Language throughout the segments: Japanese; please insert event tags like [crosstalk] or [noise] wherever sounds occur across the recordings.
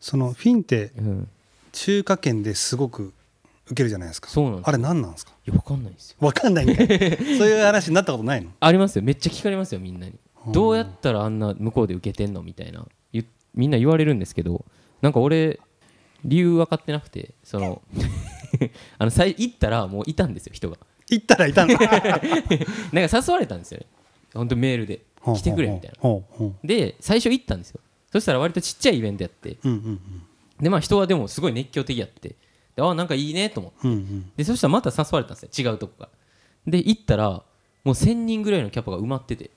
そのフィンってうん、中華圏ですごく受けるじゃないですか。そうなんですあれ何なんですか？いやわかんないんですよ。わかんないんかい [laughs] そういう話になったことないの？ありますよ。めっちゃ聞かれますよみんなに。うん。どうやったらあんな向こうで受けてんの？みたいな。言みんな言われるんですけどなんか俺理由分かってなくてその [laughs] あの最行ったらもういたんですよ人が。行ったらいたんだ。[laughs] なんか誘われたんですよね。本当メールで。来てくれみたいな。で最初行ったんですよそしたら割とちっちゃいイベントやって。ううんうん。でまあ人はでもすごい熱狂的やって。であなんかいいねと思って。うんうん。でそしたらまた誘われたんですよ。違うとこがで行ったらもう1000人ぐらいのキャパが埋まってて。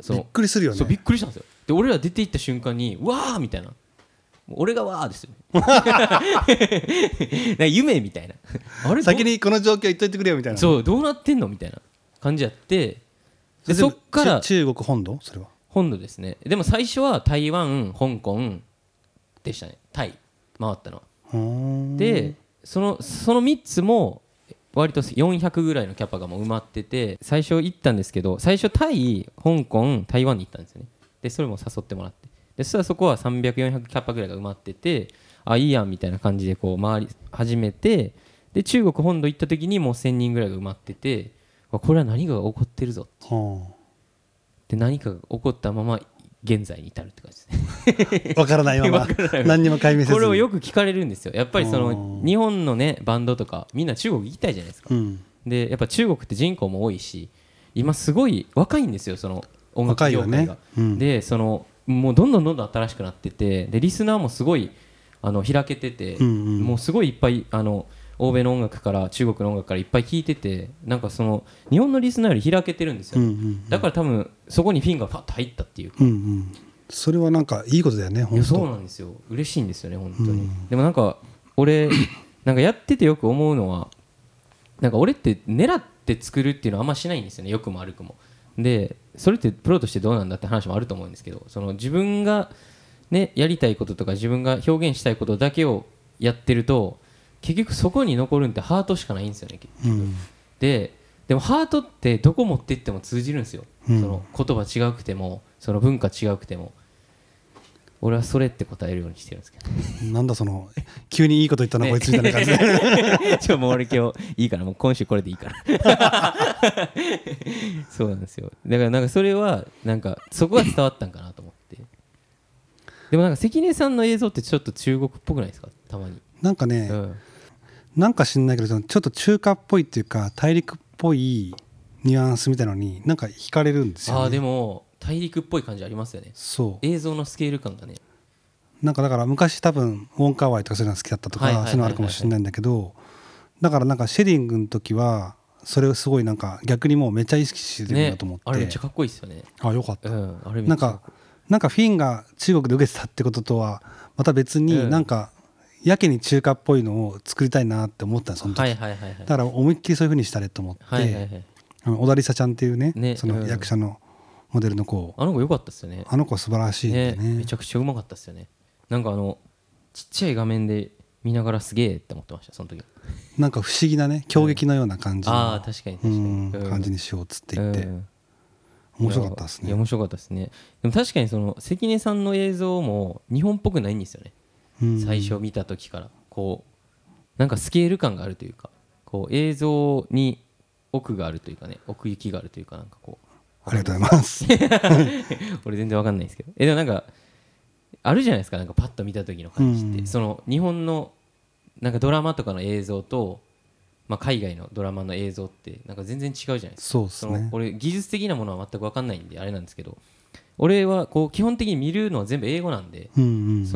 そびっのくりするよね。そうびっくりしたんですよ。で俺ら出て行った瞬間に「わー!」みたいな。俺がわーですよ。[laughs] 夢みたいな。あれど先にこの状況言っといてくれよみたいな。そうどうなってんのみたいな感じやって。でそっから中中国本土？それは本土ですね。でも最初は台湾香港でしたね。タイ。回ったのは。でそのその3つも割と400ぐらいのキャパがもう埋まってて最初行ったんですけど最初タイ香港台湾に行ったんですよね。でそれも誘ってもらって。でそしたらそこは300400キャパぐらいが埋まっててあいいやんみたいな感じでこう回り始めてで中国本土行った時にもう1000人ぐらいが埋まっててわこれは何かが起こってるぞはで何かが起こったまま現在に至るって感じですね。あわからないまま。何にも解明せずこれをよく聞かれるんですよ。やっぱりそのうん日本のねバンドとかみんな中国行きたいじゃないですか。うん。でやっぱ中国って人口も多いし今すごい若いんですよその音楽業界が、うん。でそのもうどんどんどんどん新しくなっててでリスナーもすごいあの開けてて、うんうん。もうすごいいっぱいあの欧米の音楽から中国の音楽からいっぱい聴いててなんかその日本のリスナーより開けてるんですよ、うんうんだから多分そこにフィンがパッと入ったっていうか。うんうん。それはなんかいいことだよねい本当。やそうなんですよ。嬉しいんですよね本当に、うん。でもなんか俺 [coughs] なんかやっててよく思うのはなんか俺って狙って作るっていうのはあんましないんですよね良くも悪くも。でそれってプロとしてどうなんだって話もあると思うんですけどその自分がねやりたいこととか自分が表現したいことだけをやってると結局そこに残るんってハートしかないんですよね結局うん。ででもハートってどこ持ってっても通じるんですよ、うん。その言葉違くてもその文化違くても。俺はそれって答えるようにしてるんですけどなんだその急にいいこと言ったなね。こいつみたいな感じで。[laughs] ちょもう俺今日いいからもう今週これでいいから。[laughs] そうなんですよ。だからなんかそれはなんかそこが伝わったんかなと思って。でもなんか関根さんの映像ってちょっと中国っぽくないですか？たまに、なんかねうん、なんか知んないけどちょっと中華っぽいっていうか大陸っぽいニュアンスみたいなのになんか惹かれるんですよ、ね、ああでも大陸っぽい感じありますよね。そ映像のスケール感がね。うなんかだから昔多分ウォンカーワイとかそういうの好きだったとかそういうのあるかもしれないんだけどだからなんかシェディングの時はそれをすごいなんか逆にもうめっちゃ意識してるんねだと思って、あれめっちゃかっこいいですよね。あよかった。うんなんかなんかフィンが中国で受けてたってこととはまた別うん。になんかやけに中華っぽいのを作りたいなって思ったのその時、はいはいはいはい。だから思いっきりそういうふうにしたれと思って、はいはいはいあの小田理沙ちゃんっていうねそのねうん。役者のモデルの子、あの子良かったっすよね。あの子素晴らしいんでね。ねめちゃくちゃうまかったっすよね。なんかあのちっちゃい画面で見ながらすげえって思ってましたその時。なんか不思議なね狂撃のような感じの、ああ確かに確かうん。にうん。感じにしようっつって言って、うん。面白かったですね、いや面白かったですね。でも確かにその関根さんの映像も日本っぽくないんですよね。うん最初見た時からこうなんかスケール感があるというかこう映像に奥があるというかね奥行きがあるというかなんかこうありがとうございます。[laughs] 俺全然わかんないですけど。えでもなんかあるじゃないですかなんかパッと見た時の感じって、うん。その日本のなんかドラマとかの映像と、まあ、海外のドラマの映像ってなんか全然違うじゃないですか。そうですね。俺技術的なものは全く分かんないんであれなんですけど俺はこう基本的に見るのは全部英語なんで、そ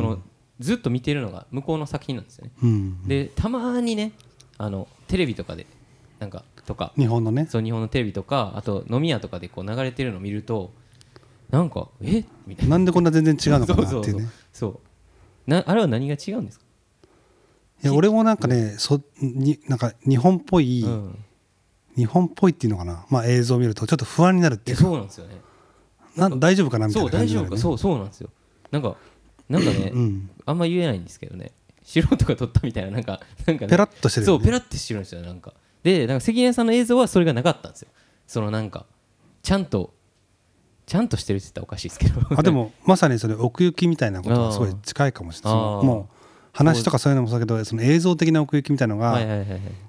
のずっと見てるのが向こうの作品なんですよね、うんでたまにねあのテレビとかでなんかとか日本のね。そう日本のテレビとかあと飲み屋とかでこう流れてるのを見るとなんかえ？みたいな。なんでこんな全然違うのかなってそうそうそういう。ねそう。なあれは何が違うんですか、いや俺もなんかねそになんか日本っぽい、うん、日本っぽいっていうのかな、まあ、映像を見るとちょっと不安になるっていうか。そうなんですよね。な大丈夫かなみたいそうな感じになるね大丈夫か。そうそうなんですよ。なんかなんかね、うん、あんま言えないんですけどね。素人が撮ったみたいななんかなんか、ね、ペラッとしてるよね。そうペラッてしてるんですよなんか。でなんか関根さんの映像はそれがなかったんですよ。そのなんかちゃんとちゃんとしてるって言ったらおかしいですけど。あでもまさにそれ奥行きみたいなことがすごい近いかもしれない。もう話とかそういうのもそうだけどその映像的な奥行きみたいなのが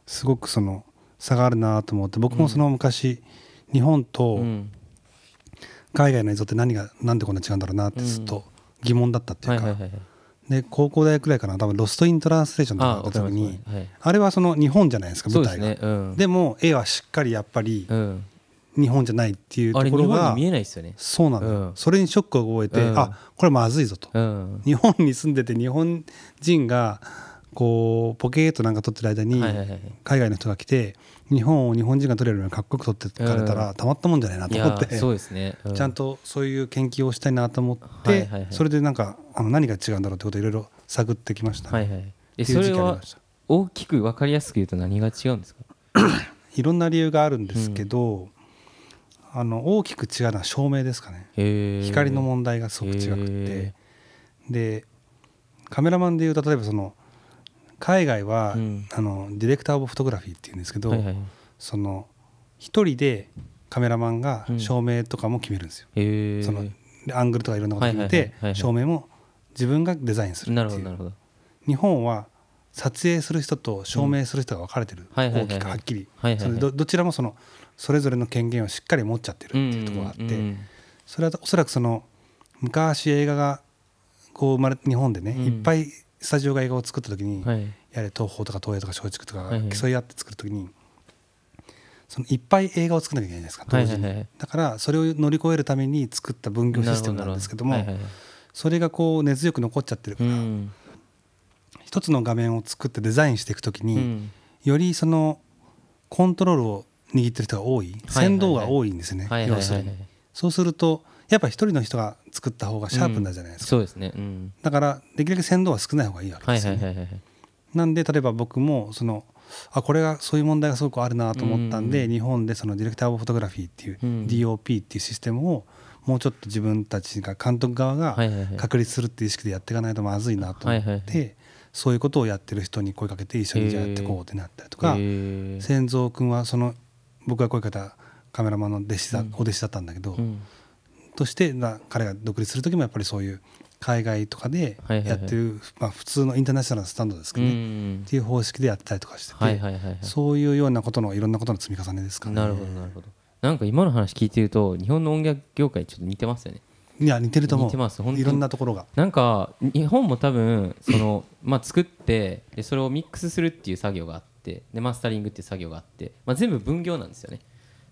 すごくその差があるなと思って僕もその昔日本とうん。海外の映像って何がなんでこんな違うんだろうなってずっと疑問だったっていいうはいはいはいで高校大学くらいかな。多分「ロスト・イン・トランスレーション」とかあだった時にわかりますはいあれはその日本じゃないですか舞台が。ねうん。でも絵はしっかりやっぱりうん。日本じゃないっていうところが見えないですよね。そうなのよ、うん。それにショックを覚えて、うん。あこれまずいぞと、うん。日本に住んでて日本人がこうポケーっとなんか撮ってる間に海外の人が来て日本を日本人が撮れるようにかっこよく撮ってかれたらたまったもんじゃないないと思やって、そうですね。うちゃんとそういう研究をしたいなと思って、それでなんかあの何が違うんだろうってことをいろいろ探ってきました、はいはい。えそれは大きく分かりやすく言うと何が違うんですか？[coughs] いろんな理由があるんですけど、あの大きく違うのは照明ですかね。光の問題がすごく違くて。でカメラマンでいうと例えばその海外は、うん。あのディレクター・オブ・フォトグラフィーっていうんですけど、はいはい。その一人でカメラマンがうん。照明とかも決めるんですよ、へー。そのでアングルとかいろんなこと決めて照明も自分がデザインするなっていう。るほどなるほど。日本は撮影する人と照明する人が分かれてる、はいはいはいはい。大きくはっきり、それどどちらもそのそれぞれの権限をしっかり持っちゃってるっていうところがあって、うんうん。それはおそらくその昔映画がこう生まれ日本でね、うん。いっぱいスタジオが映画を作った時に、はい。やれ東宝とか東映とか松竹とか競い合って作る時に、そのいっぱい映画を作らなきゃいけないじゃないですか同時に、はいはい。はいだからそれを乗り越えるために作った分業システムなんですけどもなるほどなるほそれがこう根強く残っちゃってるから、うん。一つの画面を作ってデザインしていく時に、うん。よりそのコントロールを握ってる人が多い先導が多いんですね、はいはいはい。要するに。そうするとやっぱ一人の人が作った方がシャープになるじゃないですか、そうですね。うん。だからできるだけ先導は少ない方がいいわけはいですよね、はいはいはいなんで例えば僕もそのあこれがそういう問題がすごくあるなと思ったんで、日本でそのディレクター・オブ・フォトグラフィーっていう、うん DOP っていうシステムをもうちょっと自分たちが監督側が確立するっていう意識でやっていかないとまずいなと思って、そういうことをやってる人に声かけて一緒にじゃあやっていこうってなったりとか、へー。君はその僕が声かけたカメラマンの弟子だ、うん。お弟子だったんだけど、うんとしてな彼が独立する時もやっぱりそういう海外とかでやってる、まあ、普通のインターナショナルなスタンドですけどね、うんっていう方式でやったりとかしてて、はいはいはいはい。そういうようなことのいろんなことの積み重ねですかね。なるほどなるほど。なんか今の話聞いてると日本の音楽業界ちょっと似てますよね。いや似てると思う。似てます。いろんなところが。なんか日本も多分そのまあ作ってでそれをミックスするっていう作業があってでマスタリングっていう作業があって、まあ、全部分業なんですよね。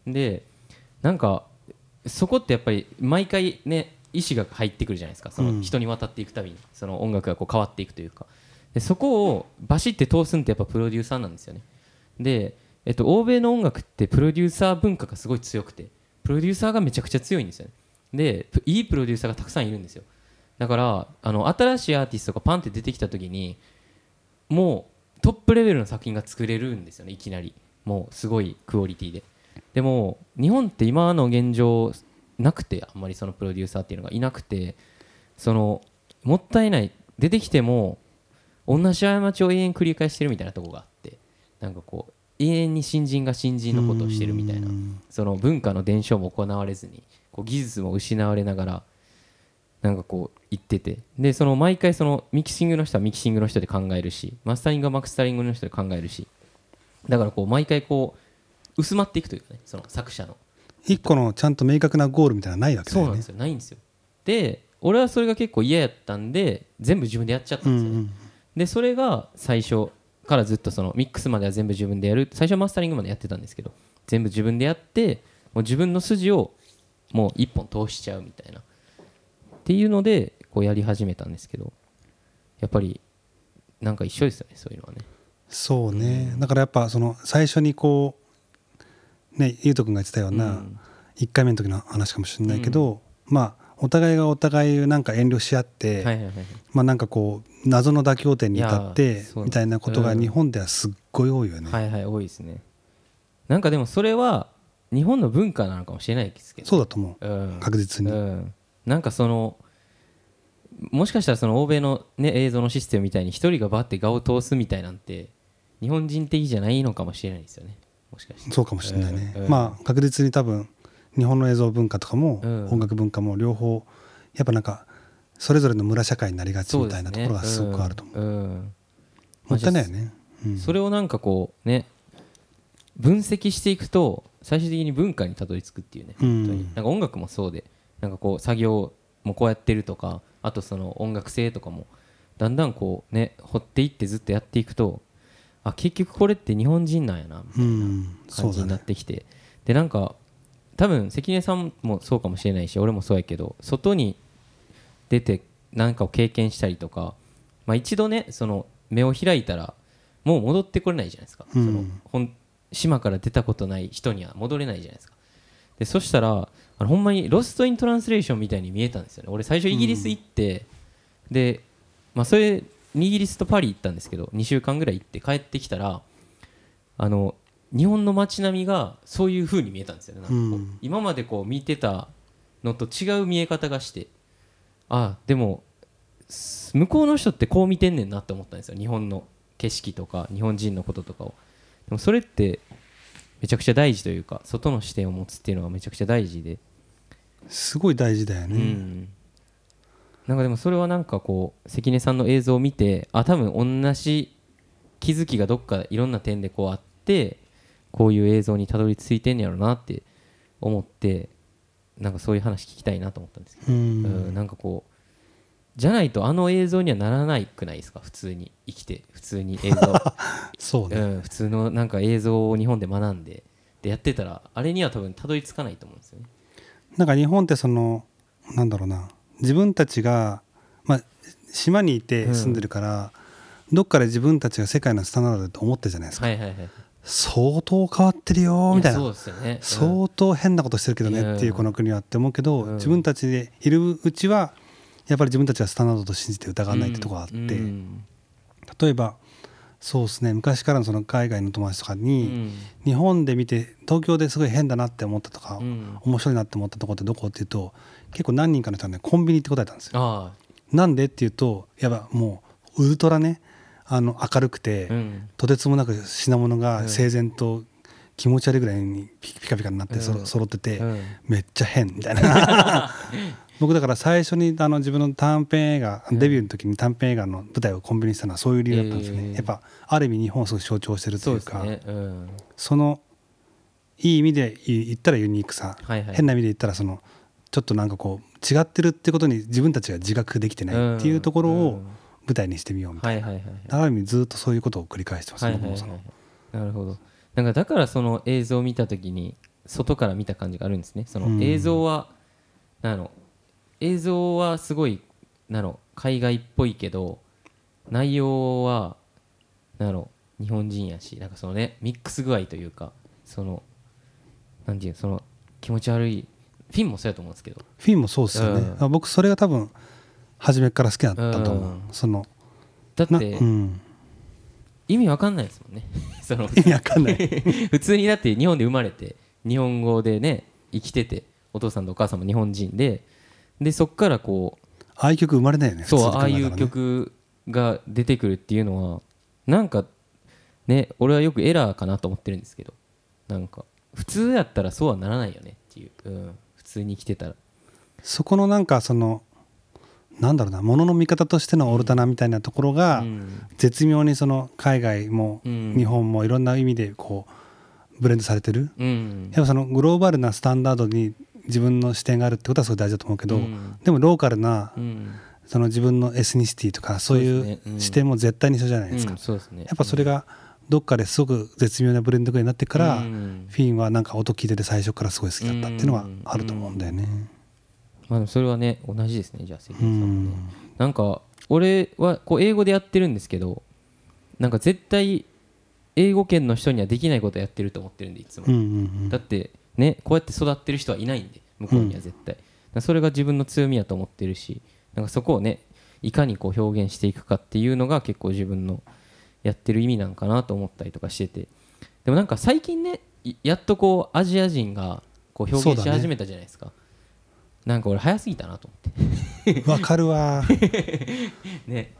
でなんかそこってやっぱり毎回ね意思が入ってくるじゃないですか。その人に渡っていくたびに。その音楽がこう変わっていくというか。でそこをバシって通すんってやっぱプロデューサーなんですよね。で、えっと、欧米の音楽ってプロデューサー文化がすごい強くてプロデューサーがめちゃくちゃ強いんですよね。でプいいプロデューサーがたくさんいるんですよ。だからあの新しいアーティストがパンって出てきた時にもうトップレベルの作品が作れるんですよねいきなり。もうすごいクオリティででも日本って今の現状なくてあんまりそのプロデューサーっていうのがいなくてそのもったいない。出てきても同じ過ちを永遠繰り返してるみたいなとこがあってなんかこう永遠に新人が新人のことをしてるみたいなうん。その文化の伝承も行われずにこう技術も失われながらなんかこう言ってて。でその毎回そのミキシングの人はミキシングの人で考えるしマスタリングはマスタリングの人で考えるし。だからこう毎回こう薄まっていくというかねその作者の。一個のちゃんと明確なゴールみたいなのないわけだそうなんですよ。ないんですよ。で俺はそれが結構嫌やったんで全部自分でやっちゃったんですよね、うん。でそれが最初からずっとそのミックスまでは全部自分でやる。最初はマスタリングまでやってたんですけど全部自分でやってもう自分の筋をもう一本通しちゃうみたいな。っていうのでこうやり始めたんですけどやっぱりなんか一緒ですよねそういうのはね。そうね、だからやっぱその最初にこうねゆうとくんが言ってたよううなん。1回目の時の話かもしれないけど、まあお互いがお互いなんか遠慮し合って、はいはいはいまあなんかこう謎の妥協点に至ってみたいなことがうん日本ではすっごい多いよね、はいはい多いですね。なんかでもそれは日本の文化なのかもしれないですけど。そうだと思う。うん。確実に、うん、なんかそのもしかしたらその欧米の、ね、映像のシステムみたいに一人がバッて画を通すみたいなんて日本人的じゃないのかもしれないですよねもしかして。そうかもしれないね、うんうんまあ確実に多分日本の映像文化とかも、うん。音楽文化も両方やっぱなんかそれぞれの村社会になりがちみたいなところがすごくあると思う。うん。うん。もったいないよね、うん。それをなんかこうね分析していくと最終的に文化にたどり着くっていうね。うん。本当に。なんか音楽もそうでなんかこう作業もこうやってるとかあとその音楽性とかもだんだんこうね掘っていってずっとやっていくとあ結局これって日本人なんやなみたいな感じになっねてきて、でなんか多分関根さんもそうかもしれないし俺もそうやけど外に出て何かを経験したりとか、まあ、一度ねその目を開いたらもう戻ってこれないじゃないですか、うん。そのほん島から出たことない人には戻れないじゃないですか。でそしたらあのほんまにロスト・イン・トランスレーションみたいに見えたんですよね。俺最初イギリス行って、で、まあ、それイギリスとパリ行ったんですけど2週間ぐらい行って帰ってきたらあの日本の街並みがそういう風に見えたんですよね。ううん。今までこう見てたのと違う見え方がしてあでもす向こうの人ってこう見てんねんなって思ったんですよ。日本の景色とか日本人のこととかを。でもそれってめちゃくちゃ大事というか外の視点を持つっていうのがめちゃくちゃ大事で、すごい大事だようね、ん、なんかでもそれはなんかこう関根さんの映像を見てあ多分同じ気づきがどっかいろんな点でこうあってこういう映像にたどり着いてんやろなって思ってなんかそういう話聞きたいなと思ったんですけど、うん。うんなんかこうじゃないとあの映像にはならないくないですか？普通に生きて普通に映像、[laughs] そうね、うん、普通のなんか映像を日本で学んででやってたらあれには多分たどり着かないと思うんですよね。なんか日本ってそのなんだろうな自分たちが、まあ、島にいて住んでるから、どっかで自分たちが世界のスタンダードだと思ってるじゃないですか、はいはいはい。相当変わってるよみたいな。ね。うん。相当変なことしてるけどねっていうこの国はって思うけど、うん。自分たちでいるうちはやっぱり自分たちはスタンダードと信じて疑わないってとこがあって、うん。例えばそうですね。昔からのその海外の友達とかうに、ん。日本で見て東京ですごい変だなって思ったとか、うん。面白いなって思ったとこってどこっていうと結構何人かの人はねコンビニって答えたんですよ。あなんでっていうとやっぱもうウルトラねあの明るくて、とてつもなく品物がうん。整然と気持ち悪いぐらいにピピカピカになってそろうん揃ってて、うん。めっちゃ変みたいな。[laughs] 僕だから最初にあの自分の短編映画デビューの時に短編映画の舞台をコンビニにしたのはそういう理由だったんですよね、えーやっぱある意味日本をすごい象徴してるとそいううかね。うん、そのいい意味で言ったらユニークさ、はいはい。変な意味で言ったらそのちょっとなんかこう違ってるってことに自分たちが自覚できてないっていうところをうん。舞台にしてみようみたいな。ある意味ずっとそういうことを繰り返してます、はいはいはいなるほどなんかだからその映像を見た時に外から見た感じがあるんですね。そうん。の映像は、なんやろ。映像はすごいなんやろ海外っぽいけど内容はなんやろ日本人やしなんかそのねミックス具合というかそのなんていうのその気持ち悪いフィンもそうやと思うんですけど。フィンもそうですよね、う僕それが多分初めから好きだったと思う、うん。そのなだってうん意味わかんないですもんね。[laughs] その意味わかんない。[laughs] 普通にだって日本で生まれて日本語でね生きててお父さんとお母さんも日本人ででそっからこああいう曲生まれないよねうそうああいう曲が出てくるっていうのはなんかね俺はよくエラーかなと思ってるんですけどなんか普通やったらそうはならないよねっていう、うん、普通に生きてたら。そこのなんかそのなんだろうなものの見方としてのオルタナみたいなところが、うん。絶妙にその海外もうん。日本もいろんな意味でこうブレンドされてる、うん。やっぱそのグローバルなスタンダードに自分の視点があるってことはすごい大事だと思うけど、うん。でもローカルなうん。その自分のエスニシティとかそういそう視点も絶対に一緒じゃないですか、やっぱそれがどっかですごく絶妙なブレンドになってから、うん。フィンはなんか音聞いてて最初からすごい好きだったっていうのはあると思うんだよね。まあそれはね同じですねじゃあ関う根さんもね。ん。なんか俺はこう英語でやってるんですけどなんか絶対英語圏の人にはできないことやってると思ってるんでいつも、うんうんだってねこうやって育ってる人はいないんで向こうには絶対、だからそれが自分の強みやと思ってるしなんかそこをねいかにこう表現していくかっていうのが結構自分のやってる意味なんかなと思ったりとかしてて。でもなんか最近ねいやっとこうアジア人がこう表現し始めたじゃないですか、なんか俺早すぎたなと思って。うんわかるわ。[laughs] ね。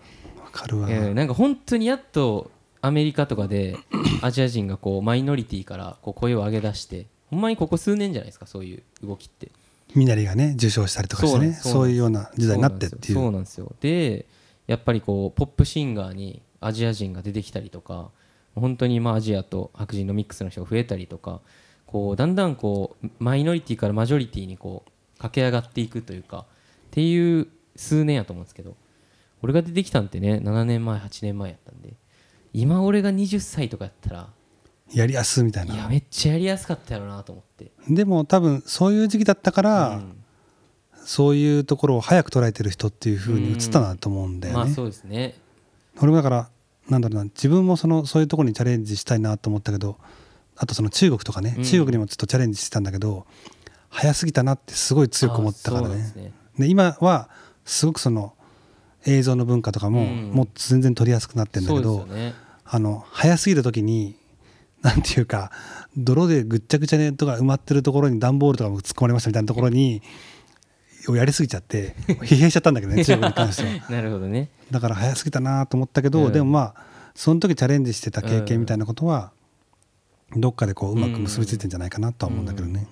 わかるわ、えーなんか本当にやっとアメリカとかで [clears throat] アジア人がこうマイノリティからこう声を上げ出してほんまにここ数年じゃないですかそういう動きって。みなりがね受賞したりとかしてねそういうような時代になってっていう。そうなんですよ。でやっぱりこうポップシンガーにアジア人が出てきたりとか本当にまあアジアと白人のミックスの人が増えたりとかこうだんだんこうマイノリティからマジョリティにこう駆け上がっていくというかっていう数年やと思うんですけど俺が出てきたんってね7年前8年前やったんで今俺が20歳とかやったらやりやすみたいな。いやめっちゃやりやすかったやろなと思って。でも多分そういう時期だったから、うん。そういうところを早く捉えてる人っていう風に映ったなと思うんだよね、まあそうですね。俺もだからなんだろうな自分もそのそういうところにチャレンジしたいなと思ったけどあとその中国とかね、うん。中国にもちょっとチャレンジしてたんだけど早すぎたなってすごい強く思ったからね。ですね。で今はすごくその映像の文化とかもうん。もう全然取りやすくなってるんだけど、ですよね。あの早すぎる時になんていうか泥でぐっちゃぐちゃねとか埋まってるところに段ボールとかも突っ込まれましたみたいなところにをやりすぎちゃって [laughs] 疲弊しちゃったんだけどね [laughs] 中国に関しては。なるほどね。だから早すぎたなと思ったけど、うん。でもまあその時チャレンジしてた経験みたいなことはどっかでこううまく結びついてんじゃないかなとは思うんだけどね、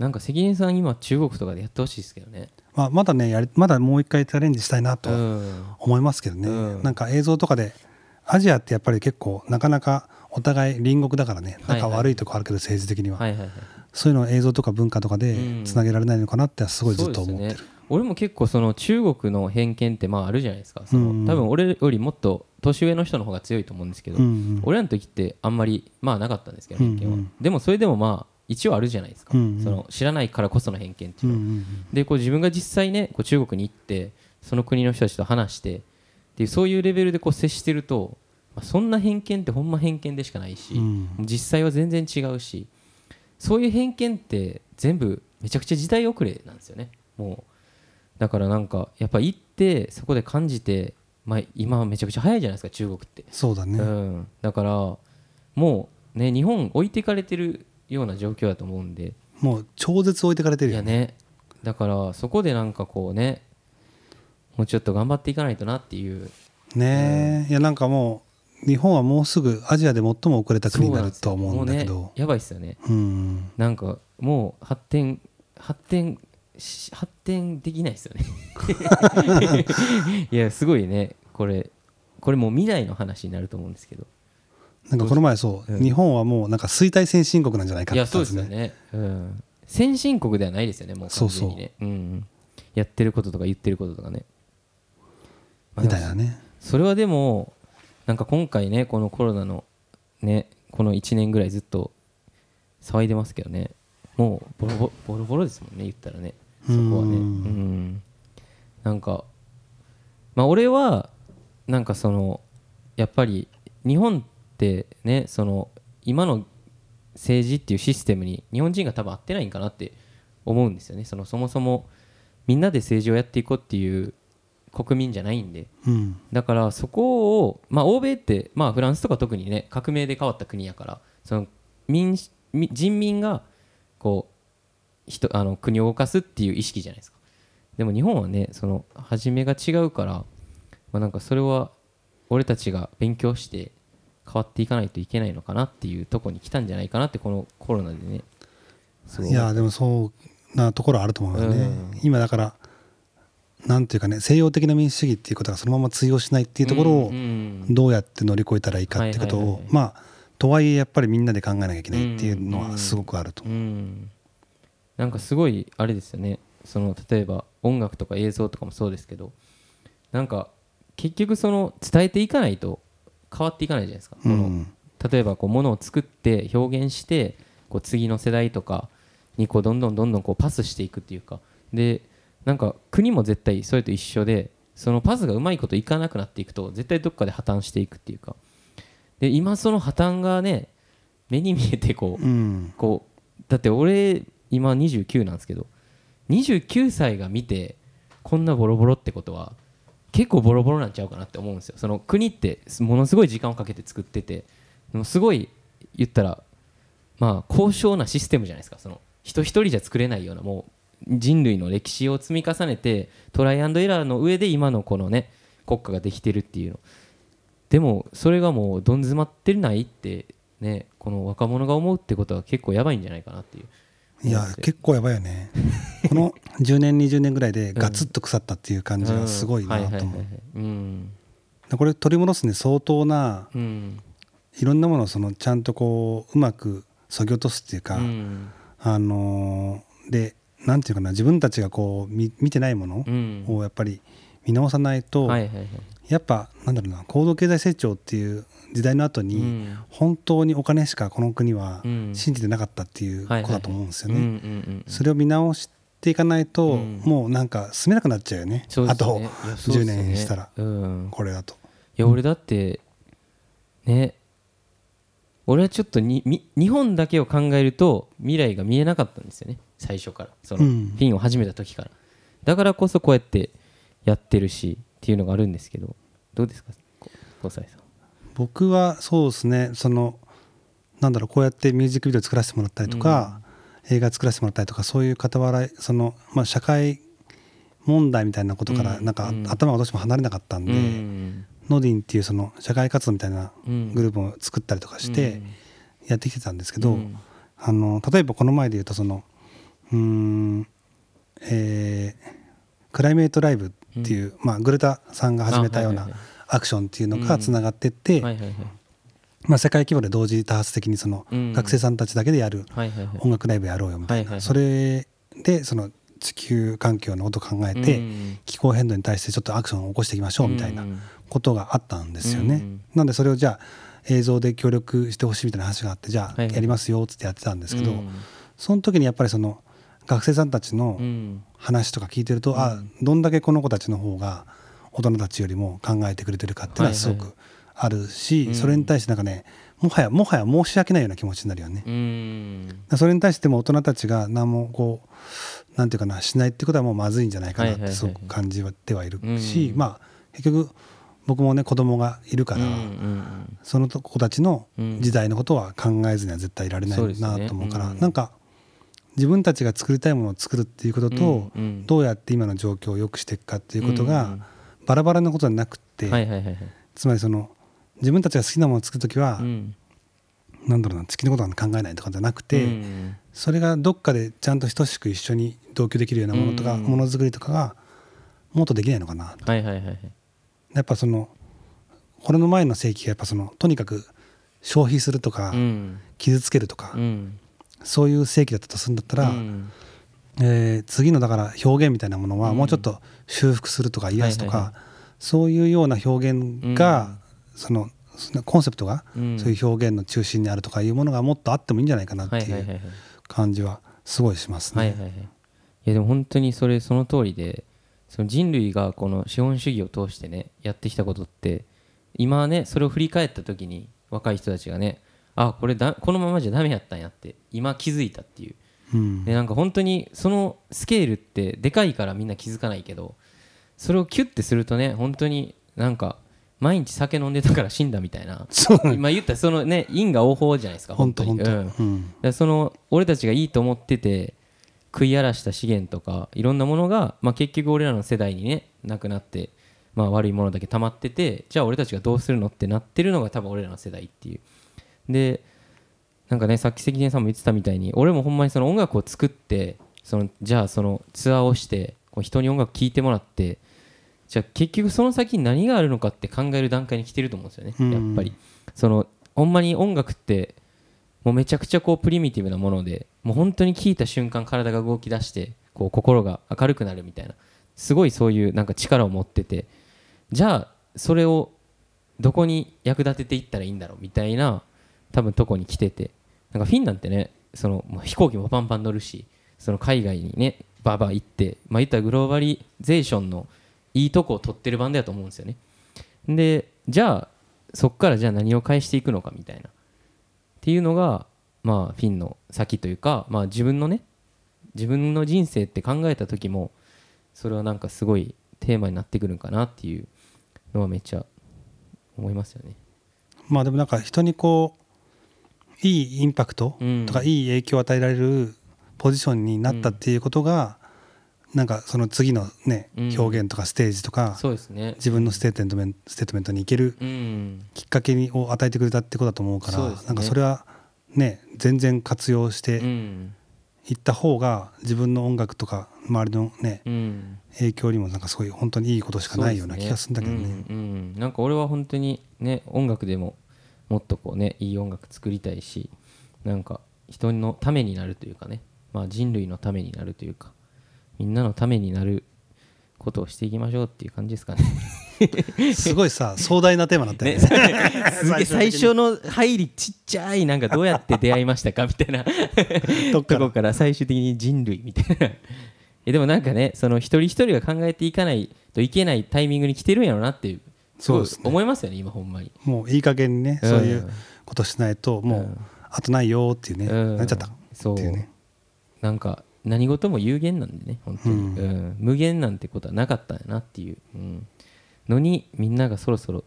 なんか関根さん今中国とかでやってほしいですけどね。まあ、まだねやりまだもう一回チャレンジしたいなと思いますけどね、うん。なんか映像とかでアジアってやっぱり結構なかなかお互い隣国だからね。仲悪いとこあるけど政治的には、そういうのを映像とか文化とかでうん。つなげられないのかなってすごいずっと思ってる。そうですよね。俺も結構その中国の偏見ってまああるじゃないですか。その、うん。多分俺よりもっと年上の人の方が強いと思うんですけど、うん。うん。俺らの時ってあんまりまあなかったんですけど偏見は、うんうん。でもそれでもまあ一応あるじゃないですか、うんうん。その知らないからこその偏見っていうの。は、うんうん。でこう自分が実際ねこう中国に行ってその国の人たちと話してっていうそういうレベルでこう接してると、まあ、そんな偏見ってほんま偏見でしかないし、うん。実際は全然違うしそういう偏見って全部めちゃくちゃ時代遅れなんですよね。もうだからなんかやっぱ行ってそこで感じて、まあ、今はめちゃくちゃ早いじゃないですか中国って、そうだね、うん、だからもうね日本置いていかれてるような状況だと思うんで。もう超絶置いてかれてるよね。いやね。だからそこでなんかこうねもうちょっと頑張っていかないとなっていう。ねえ。いやなんかもう日本はもうすぐアジアで最も遅れた国になるとは思うんだけどそうなんですよもうねやばいっすよね。うん。なんかもう発展発展し発展できないですよね。[laughs] いやすごいね。これこれもう未来の話になると思うんですけどなんかこの前そう、うん日本はもうなんか衰退先進国なんじゃないかっていやそうですよね、うん、先進国ではないですよねもう完全にね。うんうん、やってることとか言ってることとかね、まあみたいなね。それはでもなんか今回ねこのコロナのねこの1年ぐらいずっと騒いでますけどね。もうボロボロボロボロですもんね言ったらね。そこはね。うん。うん。なんかまあ俺はなんかそのやっぱり日本ってねその今の政治っていうシステムに日本人が多分合ってないんかなって思うんですよね。そのそもそもみんなで政治をやっていこうっていう国民じゃないんで。うん。だからそこを、まあ、欧米って、まあ、フランスとか特にね革命で変わった国やからその民人民がこう人あの国を動かすっていう意識じゃないですか。でも日本はねその初めが違うから、まあ、なんかそれは俺たちが勉強して変わっていかないといけないのかなっていうとこに来たんじゃないかなってこのコロナでね。いやでもそうなところあると思うよね、うん。今だからなんていうかね西洋的な民主主義っていうことがそのまま通用しないっていうところをうんうん。どうやって乗り越えたらいいかってことはいはいはいをまあとはいえやっぱりみんなで考えなきゃいけないっていうのはすごくあると思う。うん、なんかすごいあれですよね。その例えば音楽とか映像とかもそうですけどなんか結局その伝えていかないと変わっていかないじゃないですか、このうん例えばこうものを作って表現してこう次の世代とかにこうどんどんどんどんこうパスしていくっていうか。でなんか国も絶対それと一緒でそのパスがうまいこといかなくなっていくと絶対どっかで破綻していくっていうか。で今その破綻がね目に見えてこううん。こうだって俺今29なんですけど29歳が見てこんなボロボロってことは結構ボロボロなんちゃうかなって思うんですよ。その国ってものすごい時間をかけて作っててもすごい言ったらまあ高尚なシステムじゃないですか。その人一人じゃ作れないようなもう人類の歴史を積み重ねてトライアンドエラーの上で今のこのね国家ができてるっていうの。でもそれがもうどん詰まってないってねこの若者が思うってことは結構やばいんじゃないかなっていう。いや結構やばいよね。[laughs] この10年20年ぐらいでガツッと腐ったっていう感じがすごいなと思う。これ取り戻すに相当なうん。いろんなものをそのちゃんとこううまくそぎ落とすっていうか、うん。あのーでなんていうかな自分たちがこう見見てないものうん。をやっぱり見直さないと、はいはいはいやっぱなんだろうな高度経済成長っていう時代の後に、うん。本当にお金しかこの国はうん。信じてなかったっていうことだと思うんですよね。それを見直していかないと、うん。もうなんか住めなくなっちゃうよね。ね。あといやそう10ですね。年したら。うん。これだと。いや俺だってね俺はちょっとにみ日本だけを考えると未来が見えなかったんですよね。最初から。その、うん。フィンを始めた時から。だからこそこうやってやってるしっていうのがあるんですけどどうですか？こ小西さん。僕はそうですね。そのなんだろうこうやってミュージックビデオ作らせてもらったりとか、映画作らせてもらったりとかそういう傍らその、まあ、社会問題みたいなことからうん。なんか、うん。頭がどうしても離れなかったんで、うん。ノディンっていうその社会活動みたいなうん。グループを作ったりとかしてやってきてたんですけど、うん。あの例えばこの前で言うとそのうーんえークライメートライブっていう、まあ、グレタさんが始めたようなアクションっていうのがつながってって、まあ、世界規模で同時多発的にそのうん。学生さんたちだけでやる音楽ライブやろうよみたいな、それでその地球環境のことを考えて、うん。気候変動に対してちょっとアクションを起こしていきましょうみたいなうん。ことがあったんですよね。うん。なんでそれをじゃあ映像で協力してほしいみたいな話があってじゃあやりますよっつってやってたんですけど、うんその時にやっぱりその学生さんたちのうん。話とか聞いてると、うん。あどんだけこの子たちの方が大人たちよりも考えてくれてるかっていうのはすごはい。はいくあるし、うん。それに対してなんかねもはやもはや申し訳ないような気持ちになるよね。それに対しても大人たちが何もこうなんていうかなしないってことはもうまずいんじゃないかなっはいはいはいてすごく感じてはいるし、うん。まあ結局僕もね子供がいるから、その子たちのうん。時代のことは考えずには絶対いられないなと思うから、うん。なんか自分たちが作りたいものを作るっていうことと、うんうん。どうやって今の状況を良くしていくかっていうことがうんバラバラなことじゃなくて、はいはいはいはい。つまりその自分たちが好きなものを作る時は、うん。なんだろうな月のことは考えないとかじゃなくて、うん。それがどっかでちゃんと等しく一緒に同居できるようなものとか、うん。ものづくりとかがもっとできないのかな。はいはいはいはい。やっぱそのこれの前の世紀がやっぱそのとにかく消費するとか、うん。傷つけるとか、うんそういう世紀だったとするんだったら、うん。えー次のだから表現みたいなものはうん。もうちょっと修復するとか癒すとか、はいはいそういうような表現が、そのコンセプトが、うん。そういう表現の中心にあるとかいうものがもっとあってもいいんじゃないかなっていう感じはすごいしますね。はいはいはい。いやでも本当にそれその通りでその人類がこの資本主義を通してねやってきたことって今ねそれを振り返った時に若い人たちがねあこれだこのままじゃダメやったんやって今気づいたっていう。うん。でなんか本当にそのスケールってでかいからみんな気づかないけどそれをキュッてするとね本当になんか毎日酒飲んでたから死んだみたいな。今言ったらそのね因果応報じゃないですか本当に。うん。その俺たちがいいと思ってて食い荒らした資源とかいろんなものが、まあ、結局俺らの世代にねなくなって、まあ、悪いものだけ溜まっててじゃあ俺たちがどうするのってなってるのが多分俺らの世代っていうでなんかねさっき関根さんも言ってたみたいに俺もほんまにその音楽を作ってそのじゃあそのツアーをしてこう人に音楽聴いてもらってじゃあ結局その先に何があるのかって考える段階に来てると思うんですよね。うん。やっぱり。そのほんまに音楽ってもうめちゃくちゃこうプリミティブなものでもう本当に聴いた瞬間体が動き出してこう心が明るくなるみたいな。すごいそういうなんか力を持ってて。じゃあそれをどこに役立てていったらいいんだろうみたいな多分とこに来てて。なんかフィンなんてねその、飛行機もパンパン乗るしその海外にねバーバー行ってまあ言ったらグローバリゼーションのいいとこを取ってるバンドやと思うんですよね。でじゃあそっからじゃあ何を返していくのかみたいな。っていうのがまあフィンの先というかまあ自分のね自分の人生って考えた時もそれはなんかすごいテーマになってくるんかなっていうのはめっちゃ思いますよね。まあでもなんか人にこういいインパクトうん。とかいい影響を与えられるポジションになったっていうことが、なんかその次のね、うん。表現とかステージとかそうですね。自分のステートメントステートメントに行けるうん。きっかけにを与えてくれたってことだと思うからそうなんかそれはね全然活用してん。いった方が自分の音楽とか周りのねうん。影響にもなんかすごい本当にいいことしかないような気がするんだけどね。そうですうんうん。なんか俺は本当にね音楽でももっとこうねいい音楽作りたいしなんか人のためになるというかねまあ人類のためになるというかみんなのためになることをしていきましょうっていう感じですかね。[laughs] すごいさ壮大なテーマになったよね。ね。最初の入りちっちゃいなんかどうやって出会いましたか？みたいな。[laughs] とこから最終的に人類みたいな。えでもなんかねその一人一人が考えていかないといけないタイミングに来てるんやろなっていうそうですね。思いますよね今ほんまに。もういい加減にね、そういうことしないともう、うんあとないよっていうね、うん。なっちゃったっていうね。なんか何事も有限なんでね本当に、うん。うん。無限なんてことはなかったんやなっていう、うん。のにみんながそろそろ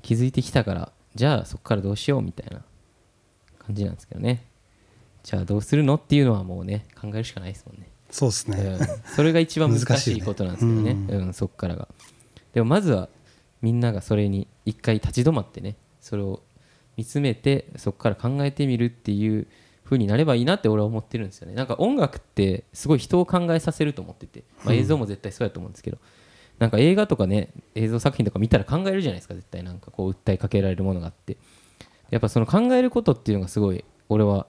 気づいてきたからじゃあそこからどうしようみたいな感じなんですけどね。じゃあどうするのっていうのはもうね考えるしかないですもんね。そうですね、うん。それが一番難 [laughs] 難しいことなんですけどね。ううんそっからが。でもまずはみんながそれに一回立ち止まってねそれを見つめてそこから考えてみるっていう風になればいいなって俺は思ってるんですよね。なんか音楽ってすごい人を考えさせると思ってて、まあ、映像も絶対そうやと思うんですけど、なんか映画とかね映像作品とか見たら考えるじゃないですか絶対。なんかこう訴えかけられるものがあって。やっぱその考えることっていうのがすごい俺は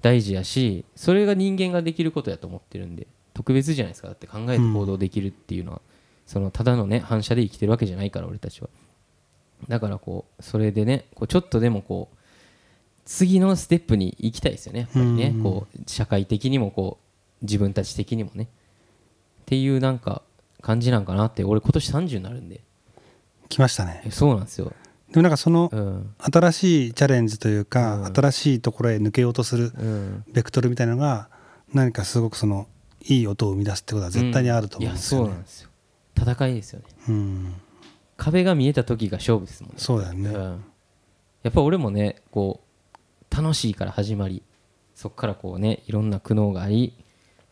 大事やしそれが人間ができることやと思ってるんで特別じゃないですか。だって考えて行動できるっていうのは、そのただのね反射で生きてるわけじゃないから俺たちは。だからこうそれでねこうちょっとでもこう次のステップに行きたいですよねやっぱりね、うんこう社会的にもこう自分たち的にもね。っていうなんか感じなんかなって俺今年30になるんで。来ましたね。えそうなんですよ、でもなんかそのうん。新しいチャレンジというか、うん。新しいところへ抜けようとするうん、ベクトルみたいなのが何かすごくそのいい音を生み出すってことは絶対にあると思うんですよね。いやそうなん。ですよ戦いですよね。うん。壁が見えた時が勝負ですもんね。そうだよね。ん。やっぱ俺もねこう楽しいから始まりそこからこうねいろんな苦悩があり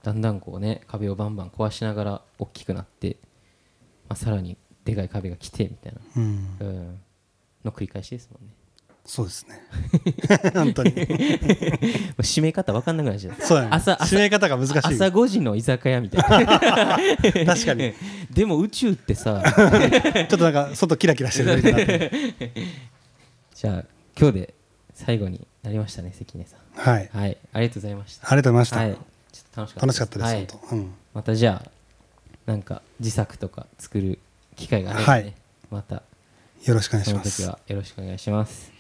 だんだんこうね壁をバンバン壊しながら大きくなって、まあ、さらにでかい壁が来てみたいな、うん。うん、の繰り返しですもんねそうですね。[laughs] 本当に。締め方分かんなくなっちゃう。そうだね。朝朝締め方が難しい。朝5時の居酒屋みたいな。[laughs] 確かに。[laughs] でも宇宙ってさちょっとなんか外キラキラしてるみたいじゃあ今日で最後になりましたね関根さん。はい。はい。ありがとうございました。ありがとうございました、はい、ちょっと楽しかった楽しかったです、はい。本当、うん、またじゃあなんか自作とか作る機会があればね、はい。また。よろしくお願いその時しますはよろしくお願いします